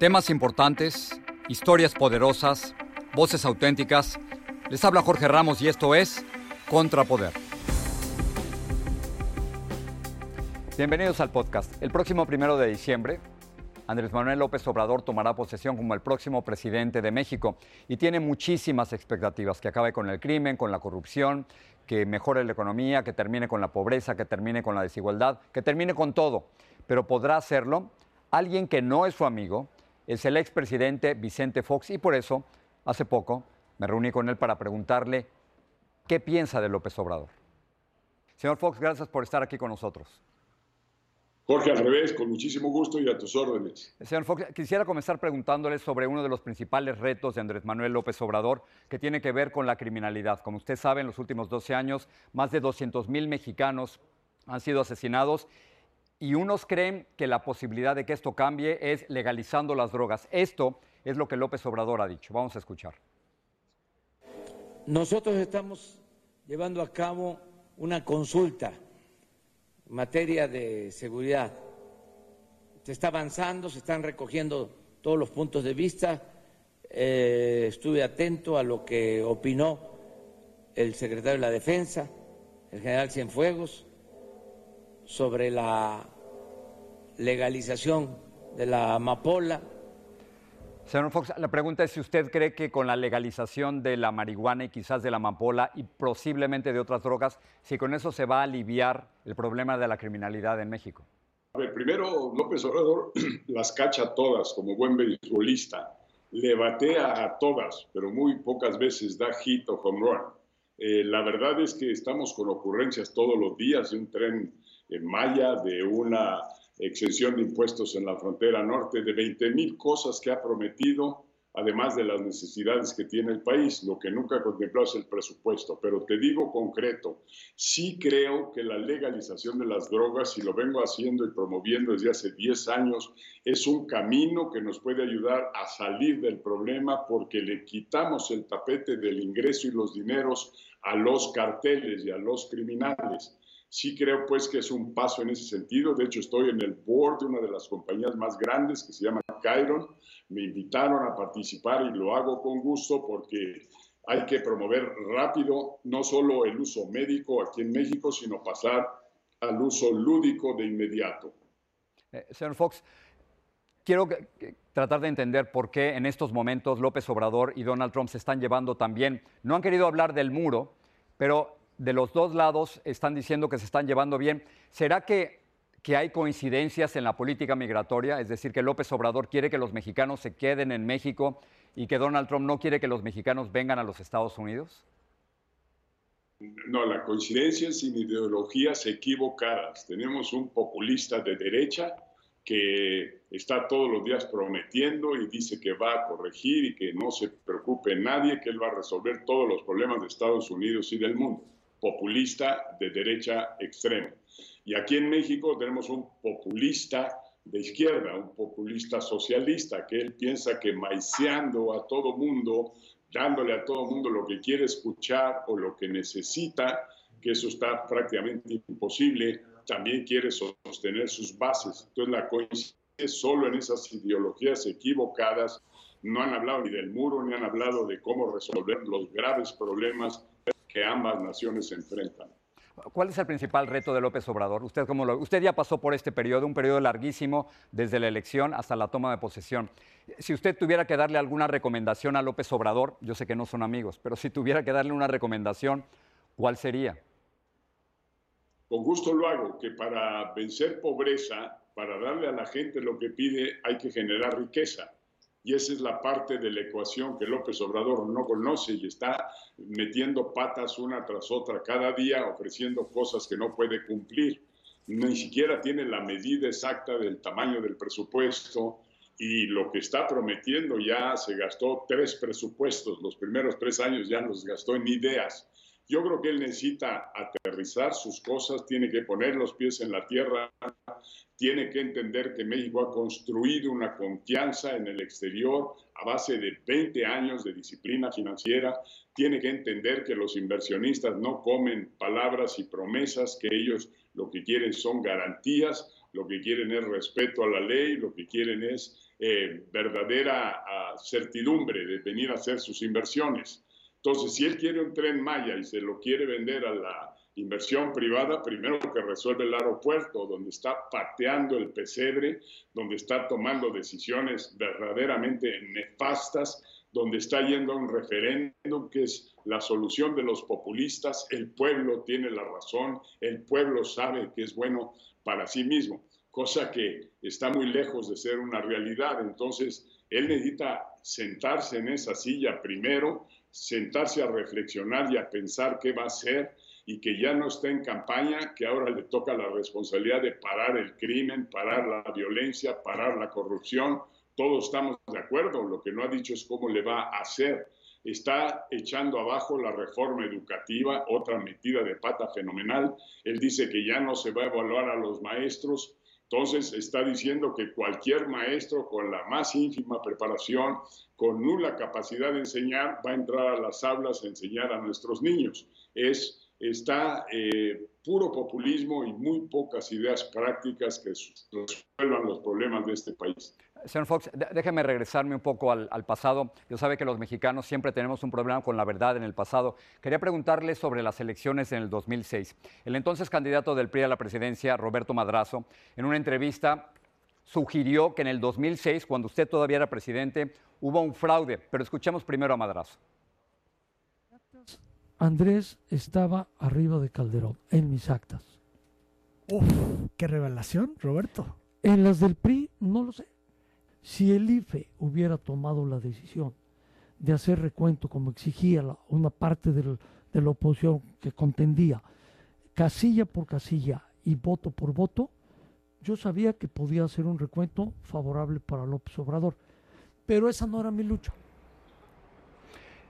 Temas importantes, historias poderosas, voces auténticas. Les habla Jorge Ramos y esto es Contrapoder. Bienvenidos al podcast. El próximo primero de diciembre, Andrés Manuel López Obrador tomará posesión como el próximo presidente de México y tiene muchísimas expectativas, que acabe con el crimen, con la corrupción, que mejore la economía, que termine con la pobreza, que termine con la desigualdad, que termine con todo. Pero podrá hacerlo alguien que no es su amigo, es el expresidente Vicente Fox y por eso, hace poco, me reuní con él para preguntarle qué piensa de López Obrador. Señor Fox, gracias por estar aquí con nosotros. Jorge, al revés, con muchísimo gusto y a tus órdenes. Señor Fox, quisiera comenzar preguntándole sobre uno de los principales retos de Andrés Manuel López Obrador, que tiene que ver con la criminalidad. Como usted sabe, en los últimos 12 años, más de 200 mil mexicanos han sido asesinados y unos creen que la posibilidad de que esto cambie es legalizando las drogas. Esto es lo que López Obrador ha dicho. Vamos a escuchar. Nosotros estamos llevando a cabo una consulta en materia de seguridad. Se está avanzando, se están recogiendo todos los puntos de vista. Eh, estuve atento a lo que opinó el secretario de la Defensa, el general Cienfuegos sobre la legalización de la amapola. Señor Fox, la pregunta es si usted cree que con la legalización de la marihuana y quizás de la amapola y posiblemente de otras drogas, si con eso se va a aliviar el problema de la criminalidad en México. A ver, primero López Obrador las cacha todas como buen beisbolista. Le batea a todas, pero muy pocas veces da hit o home run. Eh, la verdad es que estamos con ocurrencias todos los días de un tren en Maya, de una exención de impuestos en la frontera norte, de 20 mil cosas que ha prometido, además de las necesidades que tiene el país. Lo que nunca ha contemplado es el presupuesto. Pero te digo concreto, sí creo que la legalización de las drogas, y lo vengo haciendo y promoviendo desde hace 10 años, es un camino que nos puede ayudar a salir del problema porque le quitamos el tapete del ingreso y los dineros a los carteles y a los criminales. Sí creo pues que es un paso en ese sentido. De hecho, estoy en el board de una de las compañías más grandes que se llama Chiron. Me invitaron a participar y lo hago con gusto porque hay que promover rápido no solo el uso médico aquí en México, sino pasar al uso lúdico de inmediato. Eh, señor Fox, quiero tratar de entender por qué en estos momentos López Obrador y Donald Trump se están llevando también. No han querido hablar del muro, pero de los dos lados están diciendo que se están llevando bien. ¿Será que, que, hay coincidencias en la política migratoria? Es decir, que López Obrador quiere que los mexicanos se queden en México y que Donald Trump no quiere que los mexicanos vengan a los Estados Unidos? No, la coincidencia es sin ideologías equivocadas. Tenemos un populista de derecha que está todos los días prometiendo y dice que va a corregir y que no se preocupe nadie, que él va a resolver todos los problemas de Estados Unidos y del mundo. Populista de derecha extrema. Y aquí en México tenemos un populista de izquierda, un populista socialista, que él piensa que maiceando a todo mundo, dándole a todo mundo lo que quiere escuchar o lo que necesita, que eso está prácticamente imposible, también quiere sostener sus bases. Entonces la coincide solo en esas ideologías equivocadas, no han hablado ni del muro, ni han hablado de cómo resolver los graves problemas que ambas naciones enfrentan. ¿Cuál es el principal reto de López Obrador? Usted, como lo, usted ya pasó por este periodo, un periodo larguísimo desde la elección hasta la toma de posesión. Si usted tuviera que darle alguna recomendación a López Obrador, yo sé que no son amigos, pero si tuviera que darle una recomendación, ¿cuál sería? Con gusto lo hago, que para vencer pobreza, para darle a la gente lo que pide, hay que generar riqueza. Y esa es la parte de la ecuación que López Obrador no conoce y está metiendo patas una tras otra cada día, ofreciendo cosas que no puede cumplir. Ni siquiera tiene la medida exacta del tamaño del presupuesto y lo que está prometiendo ya se gastó tres presupuestos. Los primeros tres años ya los gastó en ideas. Yo creo que él necesita aterrizar sus cosas, tiene que poner los pies en la tierra, tiene que entender que México ha construido una confianza en el exterior a base de 20 años de disciplina financiera, tiene que entender que los inversionistas no comen palabras y promesas, que ellos lo que quieren son garantías, lo que quieren es respeto a la ley, lo que quieren es eh, verdadera ah, certidumbre de venir a hacer sus inversiones. Entonces, si él quiere un tren Maya y se lo quiere vender a la inversión privada, primero que resuelve el aeropuerto, donde está pateando el pesebre, donde está tomando decisiones verdaderamente nefastas, donde está yendo a un referéndum que es la solución de los populistas, el pueblo tiene la razón, el pueblo sabe que es bueno para sí mismo, cosa que está muy lejos de ser una realidad. Entonces, él necesita sentarse en esa silla primero, sentarse a reflexionar y a pensar qué va a hacer y que ya no está en campaña, que ahora le toca la responsabilidad de parar el crimen, parar la violencia, parar la corrupción. Todos estamos de acuerdo, lo que no ha dicho es cómo le va a hacer. Está echando abajo la reforma educativa, otra metida de pata fenomenal. Él dice que ya no se va a evaluar a los maestros, entonces está diciendo que cualquier maestro con la más ínfima preparación, con nula capacidad de enseñar, va a entrar a las aulas a enseñar a nuestros niños. Es, está eh, puro populismo y muy pocas ideas prácticas que resuelvan los problemas de este país. Señor Fox, déjeme regresarme un poco al, pasado. Yo sabe que los mexicanos siempre tenemos un problema con la verdad en el pasado. Quería preguntarle sobre las elecciones en el 2006. El entonces candidato del PRI a la presidencia, Roberto Madrazo, en una entrevista sugirió que en el 2006, cuando usted todavía era presidente, hubo un fraude. Pero escuchemos primero a Madrazo. Andrés estaba arriba de Calderón en mis actas. Uf, qué revelación, Roberto. En las del PRI, no lo sé. Si el IFE hubiera tomado la decisión de hacer recuento como exigía una parte de la oposición que contendía, casilla por casilla y voto por voto, yo sabía que podía hacer un recuento favorable para López Obrador. Pero esa no era mi lucha.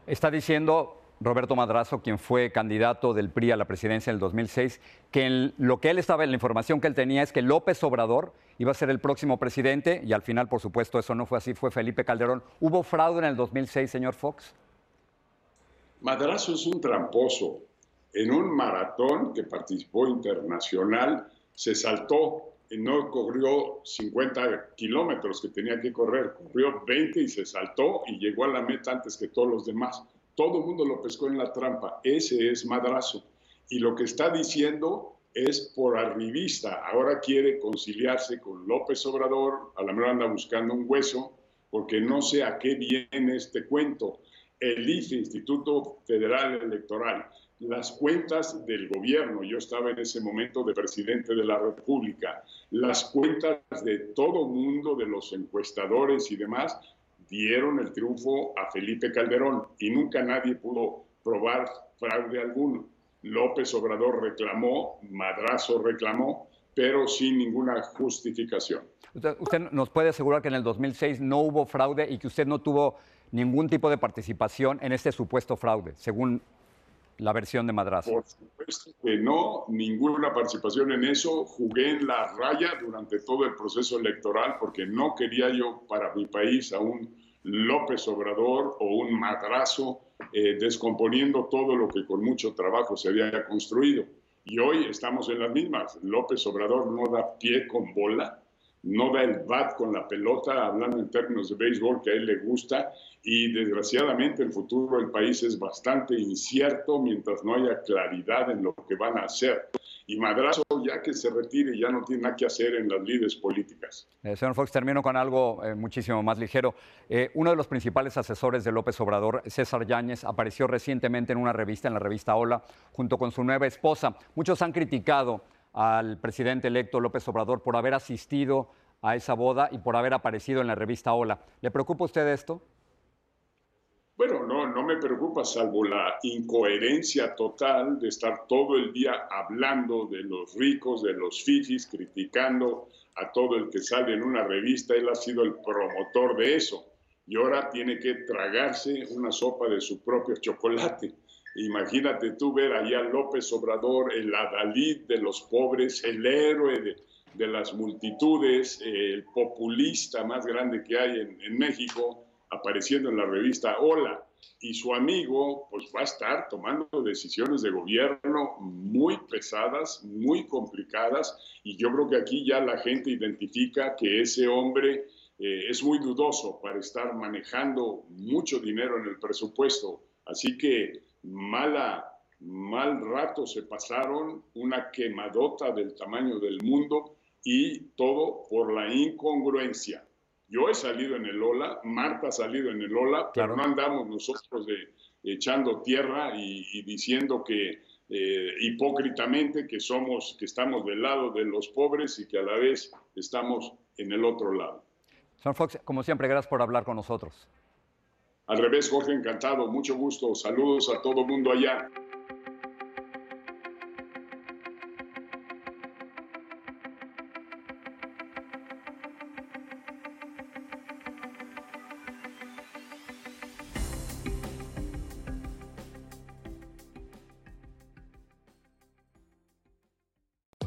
Está diciendo Roberto Madrazo, quien fue candidato del PRI a la presidencia en el 2006, que lo que él estaba, en la información que él tenía es que López Obrador iba a ser el próximo presidente y al final, por supuesto, eso no fue así, fue Felipe Calderón. ¿Hubo fraude en el 2006, señor Fox? Madrazo es un tramposo. En un maratón que participó internacional, se saltó no corrió 50 kilómetros que tenía que correr, corrió 20 y se saltó y llegó a la meta antes que todos los demás. Todo el mundo lo pescó en la trampa. Ese es madrazo. Y lo que está diciendo es por arribista. Ahora quiere conciliarse con López Obrador. A la mejor anda buscando un hueso porque no sé a qué viene este cuento. El IFE, Instituto Federal Electoral, las cuentas del gobierno, yo estaba en ese momento de presidente de la República, las cuentas de todo mundo, de los encuestadores y demás, dieron el triunfo a Felipe Calderón y nunca nadie pudo probar fraude alguno. López Obrador reclamó, Madrazo reclamó, pero sin ninguna justificación. Usted, nos puede asegurar que en el 2006 no hubo fraude y que usted no tuvo ningún tipo de participación en este supuesto fraude, según la versión de Madrazo. Por supuesto que no, ninguna participación en eso. Jugué en la raya durante todo el proceso electoral porque no quería yo para mi país a un López Obrador o un madrazo eh, descomponiendo todo lo que con mucho trabajo se había construido. Y hoy estamos en las mismas. López Obrador no da pie con bola, no da el bat con la pelota, hablando en términos de béisbol que a él le gusta, y desgraciadamente el futuro del país es bastante incierto mientras no haya claridad en lo que van a hacer. Y Madrazo, ya que se retire, ya no tiene nada que hacer en las lides políticas. Eh, señor Fox, termino con algo eh, muchísimo más ligero. Eh, uno de los principales asesores de López Obrador, César Yáñez, apareció recientemente en una revista, en la revista Hola, junto con su nueva esposa. Muchos han criticado al presidente electo López Obrador por haber asistido a esa boda y por haber aparecido en la revista Hola. ¿Le preocupa usted esto? Bueno, no, no me preocupa, salvo la incoherencia total de estar todo el día hablando de los ricos, de los fifis, criticando a todo el que sale en una revista. Él ha sido el promotor de eso y ahora tiene que tragarse una sopa de su propio chocolate. Imagínate tú ver allá López Obrador, el adalid de los pobres, el héroe de, las multitudes, el populista más grande que hay en, en México apareciendo en la revista Hola. Y su amigo, pues va a estar tomando decisiones de gobierno muy pesadas, muy complicadas. Y yo creo que aquí ya la gente identifica que ese hombre eh, es muy dudoso para estar manejando mucho dinero en el presupuesto. Así que mala, mal rato se pasaron, una quemadota del tamaño del mundo y todo por la incongruencia. Yo he salido en el Ola, Marta ha salido en el Ola, pero no andamos nosotros de, echando tierra y, diciendo que eh, hipócritamente que somos, que estamos del lado de los pobres y que a la vez estamos en el otro lado. Señor Fox, como siempre, gracias por hablar con nosotros. Al revés, Jorge, encantado, mucho gusto. Saludos a todo mundo allá.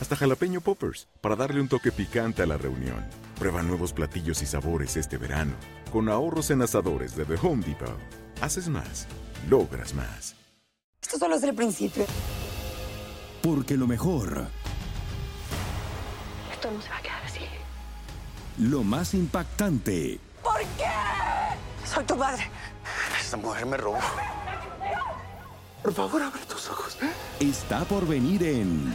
hasta jalapeño poppers, para darle un toque picante a la reunión. Prueba nuevos platillos y sabores este verano. Con ahorros en asadores de The Home Depot. Haces más, logras más. Esto solo es el principio. Porque lo mejor. Esto no se va a quedar así. Lo más impactante. ¿Por qué? Soy tu madre. Esta mujer me robó. Por favor, abre tus ojos. Está por venir en.